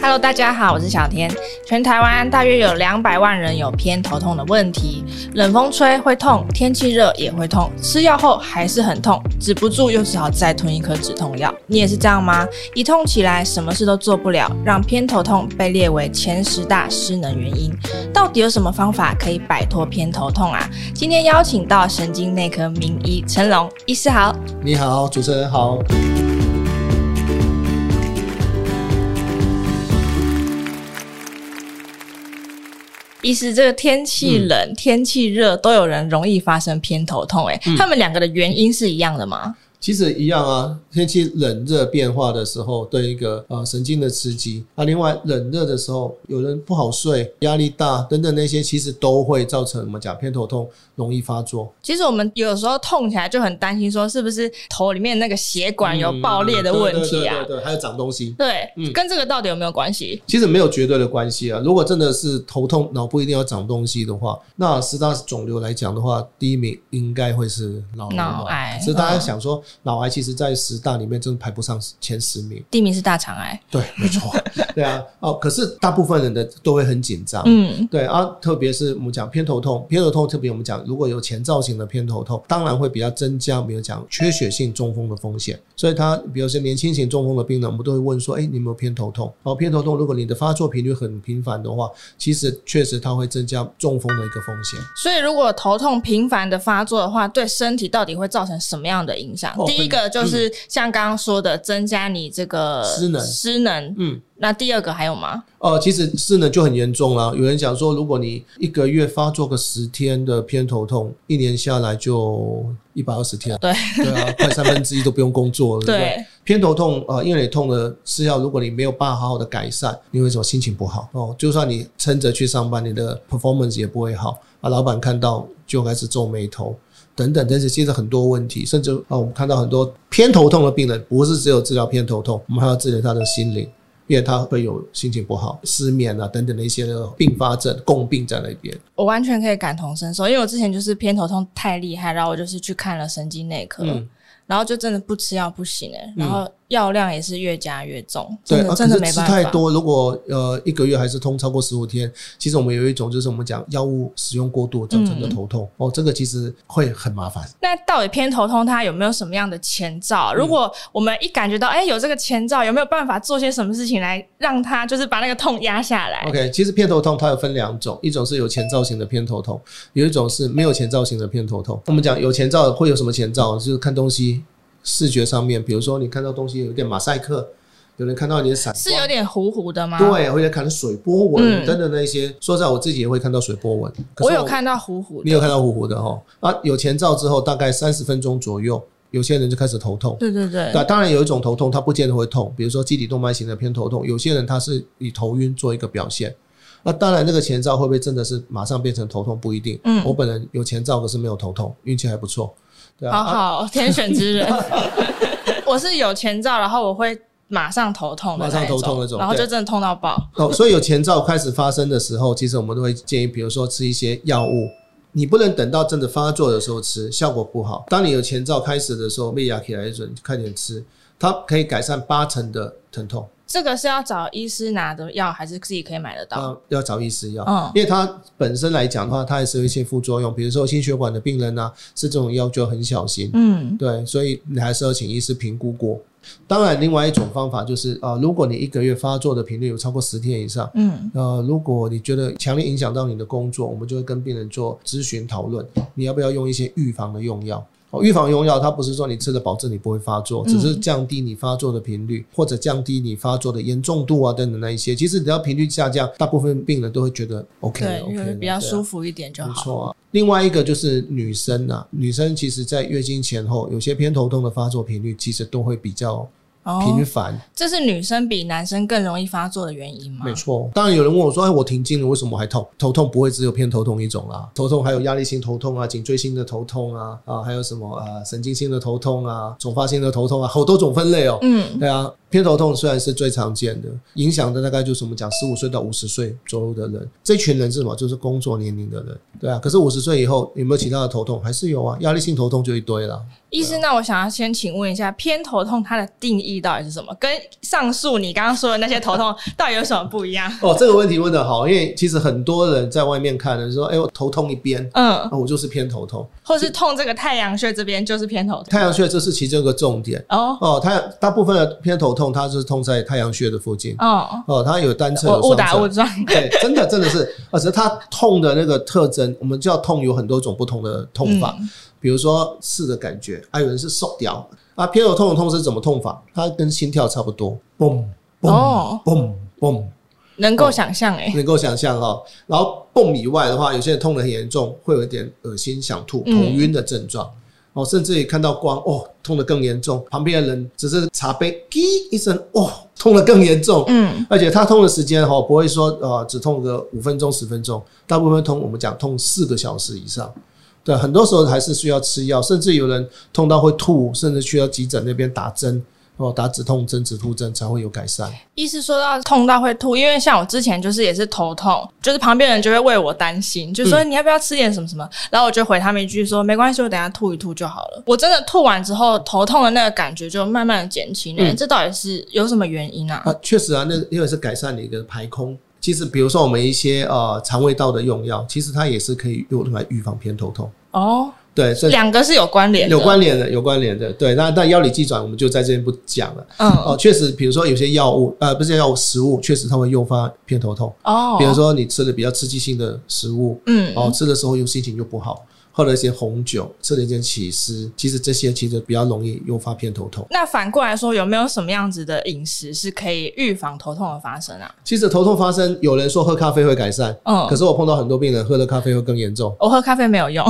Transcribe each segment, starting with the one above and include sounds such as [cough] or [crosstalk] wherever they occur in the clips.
Hello，大家好，我是小天。全台湾大约有两百万人有偏头痛的问题，冷风吹会痛，天气热也会痛，吃药后还是很痛，止不住又只好再吞一颗止痛药。你也是这样吗？一痛起来什么事都做不了，让偏头痛被列为前十大失能原因。到底有什么方法可以摆脱偏头痛啊？今天邀请到神经内科名医陈龙医师好。你好，主持人好。医师，这个天气冷、嗯、天气热都有人容易发生偏头痛，诶、嗯，他们两个的原因是一样的吗？其实一样啊，天气冷热变化的时候，对一个呃神经的刺激啊。另外冷热的时候，有人不好睡、压力大等等那些，其实都会造成我们讲偏头痛容易发作。其实我们有时候痛起来就很担心，说是不是头里面那个血管有爆裂的问题啊？嗯、对，对，对，对对，还有长东西。对，嗯，跟这个到底有没有关系？其实没有绝对的关系啊。如果真的是头痛，脑部一定要长东西的话，那十大肿瘤来讲的话，第一名应该会是脑脑癌。所以大家想说，脑癌其实在在十大里面真的排不上前十名，第一名是大肠癌。对，没错，[laughs] 对啊，哦，可是大部分人的都会很紧张，嗯，对啊，特别是我们讲偏头痛，偏头痛特别我们讲如果有前兆型的偏头痛，当然会比较增加，比如讲缺血性中风的风险。所以他，比如说年轻型中风的病人，我们都会问说，哎，你有没有偏头痛？哦，偏头痛，如果你的发作频率很频繁的话，其实确实它会增加中风的一个风险。所以，如果头痛频繁的发作的话，对身体到底会造成什么样的影响？哦，第一个就是。像刚刚说的，增加你这个失能，失能。嗯，那第二个还有吗？哦、呃，其实失能就很严重了。有人讲说，如果你一个月发作个十天的偏头痛，一年下来就一百二十天。对对啊，快三分之一都不用工作了。对，对，偏头痛啊、呃，因为你痛的吃药，如果你没有办法好好的改善，你为什么心情不好哦？就算你撑着去上班，你的 performance 也不会好啊。老板看到就开始皱眉头。等等，但是其实很多问题，甚至啊，我们看到很多偏头痛的病人，不是只有治疗偏头痛，我们还要治疗他的心灵，因为他会有心情不好、失眠啊等等的一些并发症共病在那边。我完全可以感同身受，因为我之前就是偏头痛太厉害，然后我就是去看了神经内科，嗯、然后就真的不吃药不行哎，然后。药量也是越加越重，真的对，真的没办法。吃太多，如果呃一个月还是痛超过十五天，其实我们有一种就是我们讲药物使用过度造成的头痛、嗯、哦，这个其实会很麻烦。那到底偏头痛它有没有什么样的前兆？如果我们一感觉到哎、欸、有这个前兆，有没有办法做些什么事情来让它就是把那个痛压下来？OK，其实偏头痛它有分两种，一种是有前兆型的偏头痛，有一种是没有前兆型的偏头痛。我们讲有前兆会有什么前兆？就是看东西。视觉上面，比如说你看到东西有点马赛克，有人看到你的闪，是有点糊糊的吗？对，或者看到水波纹等等那些。说实在，我自己也会看到水波纹。我有看到糊糊的，你有看到糊糊的哦。啊，有前兆之后，大概三十分钟左右，有些人就开始头痛。对对对。那当然有一种头痛，它不见得会痛，比如说基底动脉型的偏头痛，有些人他是以头晕做一个表现。那当然，那个前兆会不会真的是马上变成头痛不一定。嗯，我本人有前兆，可是没有头痛，运气还不错。对啊，好好，[laughs] 天选之人。[laughs] 我是有前兆，然后我会马上头痛，马上头痛那种，然后就真的痛到爆。哦，所以有前兆开始发生的时候，其实我们都会建议，比如说吃一些药物，你不能等到真的发作的时候吃，效果不好。当你有前兆开始的时候，被牙起来准，快点吃，它可以改善八成的疼痛。这个是要找医师拿的药，还是自己可以买得到？啊，要找医师药，嗯，因为它本身来讲的话，它也是有一些副作用，比如说心血管的病人啊，吃这种药就很小心，嗯，对，所以你还是要请医师评估过。当然，另外一种方法就是啊，如果你一个月发作的频率有超过十天以上，嗯，呃，如果你觉得强烈影响到你的工作，我们就会跟病人做咨询讨论，你要不要用一些预防的用药。哦，预防用药，它不是说你吃了保证你不会发作，只是降低你发作的频率，或者降低你发作的严重度啊等等那一些。其实只要频率下降，大部分病人都会觉得 OK，对 OK，比较舒服一点就好。没错啊。另外一个就是女生啊，女生其实在月经前后，有些偏头痛的发作频率其实都会比较。频繁，哦，这是女生比男生更容易发作的原因吗？没错，当然有人问我说：“哎，我停经了，为什么还痛？头痛不会只有偏头痛一种啦，头痛还有压力性头痛啊，颈椎性的头痛啊，啊，还有什么啊，神经性的头痛啊，总发性的头痛啊，好多种分类哦。嗯，对啊。偏头痛虽然是最常见的，影响的大概就是我们讲十五岁到五十岁左右的人，这群人是什么？就是工作年龄的人，对啊。可是五十岁以后有没有其他的头痛？还是有啊，压力性头痛就一堆了。医师，那我想要先请问一下，偏头痛它的定义力到底是什么？跟上述你刚刚说的那些头痛 [laughs] 到底有什么不一样？哦，这个问题问得好，因为其实很多人在外面看的说，哎，我头痛一边，嗯，我就是偏头痛，或是痛这个太阳穴这边就是偏头痛。太阳穴这是其中一个重点哦哦，它大部分的偏头痛它是痛在太阳穴的附近哦哦，它有单侧误打误撞，对，真的真的是，而且它痛的那个特征，我们叫痛有很多种不同的痛法。嗯比如说刺的感觉，还有人是受掉啊。偏头痛的痛是怎么痛法？它跟心跳差不多，嘣嘣嘣嘣，能够想象诶，能够想象哈。然后嘣以外的话，有些人痛得很严重，会有一点恶心、想吐、头晕的症状哦，甚至于看到光哦，痛得更严重。旁边的人只是茶杯滴一声，哦，痛得更严重。嗯，而且他痛的时间哈，不会说呃只痛个五分钟、十分钟，大部分痛我们讲痛四个小时以上。对，很多时候还是需要吃药，甚至有人痛到会吐，甚至需要急诊那边打针哦，打止痛针、止吐针才会有改善。医师说到痛到会吐，因为像我之前就是也是头痛，就是旁边人就会为我担心，就说你要不要吃点什么什么，嗯、然后我就回他们一句说没关系，我等下吐一吐就好了。我真的吐完之后，头痛的那个感觉就慢慢的减轻了。嗯、这到底是有什么原因啊？啊，确实啊，那因为是改善你一个排空。其实，比如说我们一些呃肠胃道的用药，其实它也是可以用来预防偏头痛。哦，对，所以两个是有关联，有关联的，有关联的。对，那那药理机转我们就在这边不讲了。嗯，哦，确实，比如说有些药物，呃，不是药物，食物，确实它会诱发偏头痛。哦，比如说你吃了比较刺激性的食物，嗯，哦，吃的时候又心情又不好。喝了一些红酒，吃了一些起司，其实这些其实比较容易诱发偏头痛。那反过来说，有没有什么样子的饮食是可以预防头痛的发生啊？其实头痛发生，有人说喝咖啡会改善，嗯，可是我碰到很多病人喝了咖啡会更严重。我喝咖啡没有用，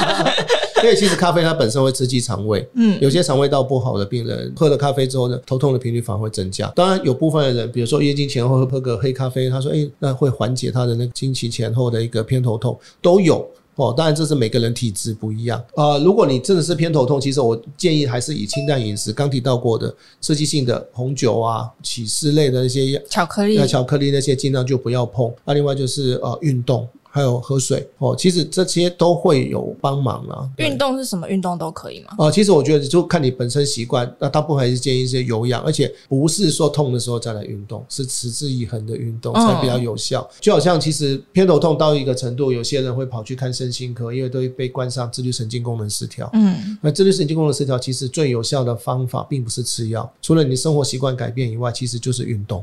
[laughs] 因为其实咖啡它本身会刺激肠胃，嗯，有些肠胃道不好的病人喝了咖啡之后呢，头痛的频率反而会增加。当然，有部分的人，比如说月经前后喝个黑咖啡，他说，诶，那会缓解他的那个经期前后的一个偏头痛，都有。哦，当然这是每个人体质不一样呃。如果你真的是偏头痛，其实我建议还是以清淡饮食，刚提到过的刺激性的红酒啊、起司类的那些巧克力、巧克力那些尽量就不要碰。那另外就是呃运动。还有喝水哦，其实这些都会有帮忙啊。运动是什么运动都可以吗？哦，其实我觉得就看你本身习惯。那大部分还是建议一些有氧，而且不是说痛的时候再来运动，是持之以恒的运动才比较有效。嗯、就好像其实偏头痛到一个程度，有些人会跑去看身心科，因为都会被冠上自律神经功能失调。嗯，那自律神经功能失调其实最有效的方法并不是吃药，除了你生活习惯改变以外，其实就是运动。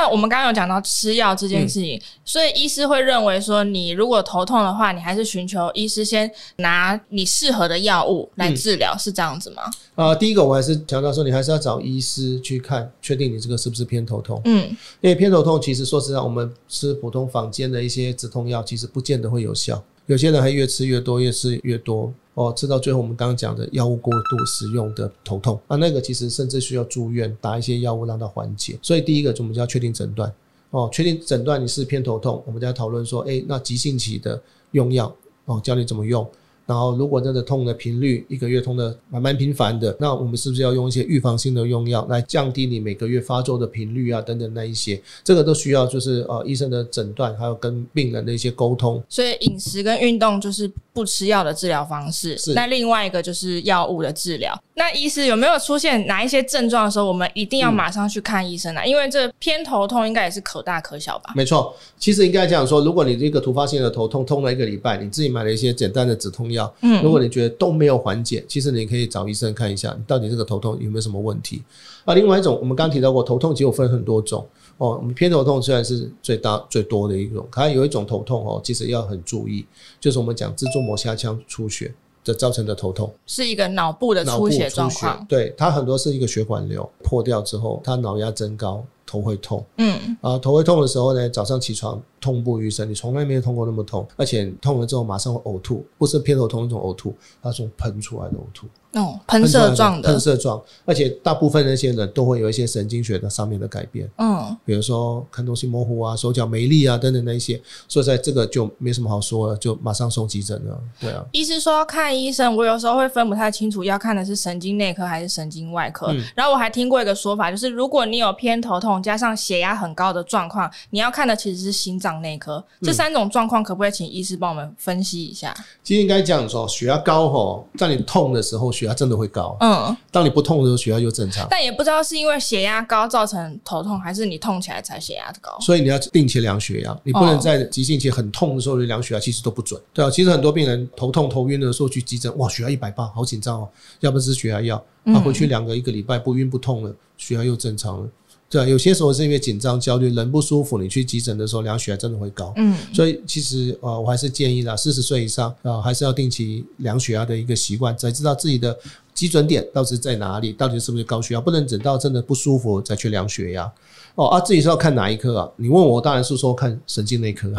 那我们刚刚有讲到吃药这件事情，嗯、所以医师会认为说，你如果头痛的话，你还是寻求医师先拿你适合的药物来治疗，嗯、是这样子吗？啊、呃，第一个我还是强调说，你还是要找医师去看，确定你这个是不是偏头痛。嗯，因为偏头痛其实说实在，我们吃普通坊间的一些止痛药，其实不见得会有效。有些人还越吃越多，越吃越多哦，吃到最后我们刚刚讲的药物过度使用的头痛啊，那个其实甚至需要住院打一些药物让它缓解。所以第一个，我们就要确定诊断哦，确定诊断你是偏头痛，我们就要讨论说，诶，那急性期的用药哦，教你怎么用。然后，如果真的痛的频率一个月痛的蛮蛮频繁的，那我们是不是要用一些预防性的用药来降低你每个月发作的频率啊？等等那一些，这个都需要就是呃医生的诊断，还有跟病人的一些沟通。所以饮食跟运动就是不吃药的治疗方式。是。那另外一个就是药物的治疗。那医师有没有出现哪一些症状的时候，我们一定要马上去看医生呢？嗯、因为这偏头痛应该也是可大可小吧？没错，其实应该这样说，如果你这个突发性的头痛痛了一个礼拜，你自己买了一些简单的止痛药。嗯，如果你觉得都没有缓解，其实你可以找医生看一下，你到底这个头痛有没有什么问题。啊，另外一种，我们刚刚提到过，头痛其实有分很多种哦。我们偏头痛虽然是最大最多的一种，可有一种头痛哦，其实要很注意，就是我们讲蜘蛛膜下腔出血的造成的头痛，是一个脑部的出血状况。对，它很多是一个血管瘤破掉之后，它脑压增高。头会痛，嗯，啊，头会痛的时候呢，早上起床痛不欲生，你从来没有痛过那么痛，而且痛了之后马上会呕吐，不是偏头痛那种呕吐，它是喷出来的呕吐。哦，喷射状的，喷射状，而且大部分那些人都会有一些神经学的上面的改变，嗯，比如说看东西模糊啊，手脚没力啊，等等那一些，所以在这个就没什么好说了，就马上送急诊了，对啊。医师说看医生，我有时候会分不太清楚要看的是神经内科还是神经外科，嗯，然后我还听过一个说法，就是如果你有偏头痛加上血压很高的状况，你要看的其实是心脏内科，这三种状况可不可以请医师帮我们分析一下？其实应该这样说，血压高吼，在你痛的时候，血压真的会高。嗯，当你不痛的时候，血压就正常。但也不知道是因为血压高造成头痛，还是你痛起来才血压高。所以你要定期量血压，你不能在急性期很痛的时候就量血压，其实都不准。对啊，其实很多病人头痛头晕的时候去急诊，哇，血压一百八，好紧张哦。要不是血压药，他回去两个一个礼拜不晕不痛了，血压又正常了。对啊，有些时候是因为紧张、焦虑、人不舒服，你去急诊的时候量血压真的会高。嗯，所以其实呃，我还是建议啦，四十岁以上啊，还是要定期量血压的一个习惯，才知道自己的基准点到底是在哪里，到底是不是高血压，不能等到真的不舒服再去量血压。哦啊，自己是要看哪一科啊？你问我，当然是说看神经内科啊。[laughs]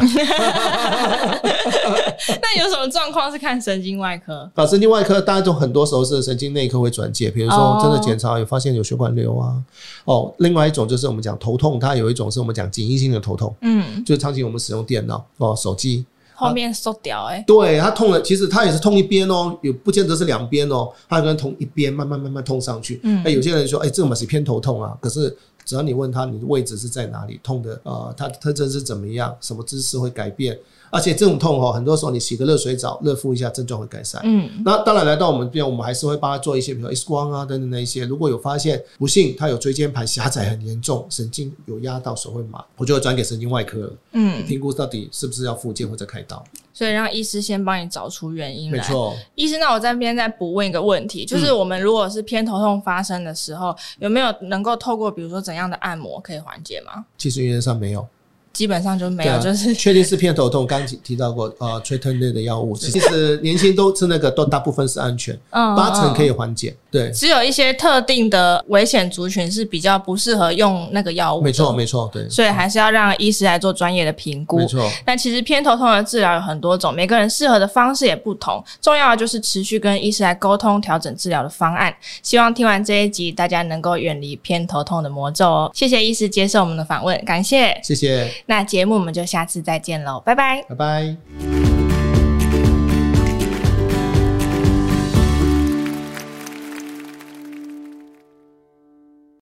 那有什么状况是看神经外科？[laughs] 啊，神经外科当然就很多时候是神经内科会转介，比如说真的检查有发现有血管瘤啊。哦，另外一种就是我们讲头痛，它有一种是我们讲紧急性的头痛，嗯，就是长期我们使用电脑哦、手机后面缩掉哎，对，他痛了，其实他也是痛一边哦，也不见得是两边哦，他可能痛一边，慢慢慢慢痛上去。嗯，哎，有些人说，哎，这个嘛是偏头痛啊，可是只要你问他你的位置是在哪里，痛的啊，它的特征是怎么样，什么姿势会改变。而且这种痛哦，很多时候你洗个热水澡，热敷一下，症状会改善。嗯，那当然来到我们这边，我们还是会帮他做一些，比如 X 光啊等等那一些。如果有发现不幸他有椎间盘狭窄很严重，神经有压到手会麻，我就会转给神经外科了。嗯，评估到底是不是要复健或者开刀。所以让医师先帮你找出原因来。没错，医师，那我在这边再补问一个问题，就是我们如果是偏头痛发生的时候，嗯、有没有能够透过比如说怎样的按摩可以缓解吗？其实原则上没有。基本上就没有，就是确定是偏头痛。刚提到过，呃，催疼类的药物，其实年轻都吃那个，都大部分是安全，八成可以缓解。对，只有一些特定的危险族群是比较不适合用那个药物。没错，没错，对。所以还是要让医师来做专业的评估。没错。但其实偏头痛的治疗有很多种，每个人适合的方式也不同。重要的就是持续跟医师来沟通，调整治疗的方案。希望听完这一集，大家能够远离偏头痛的魔咒哦。谢谢医师接受我们的访问，感谢。谢谢。那节目我们就下次再见喽，拜拜，拜拜。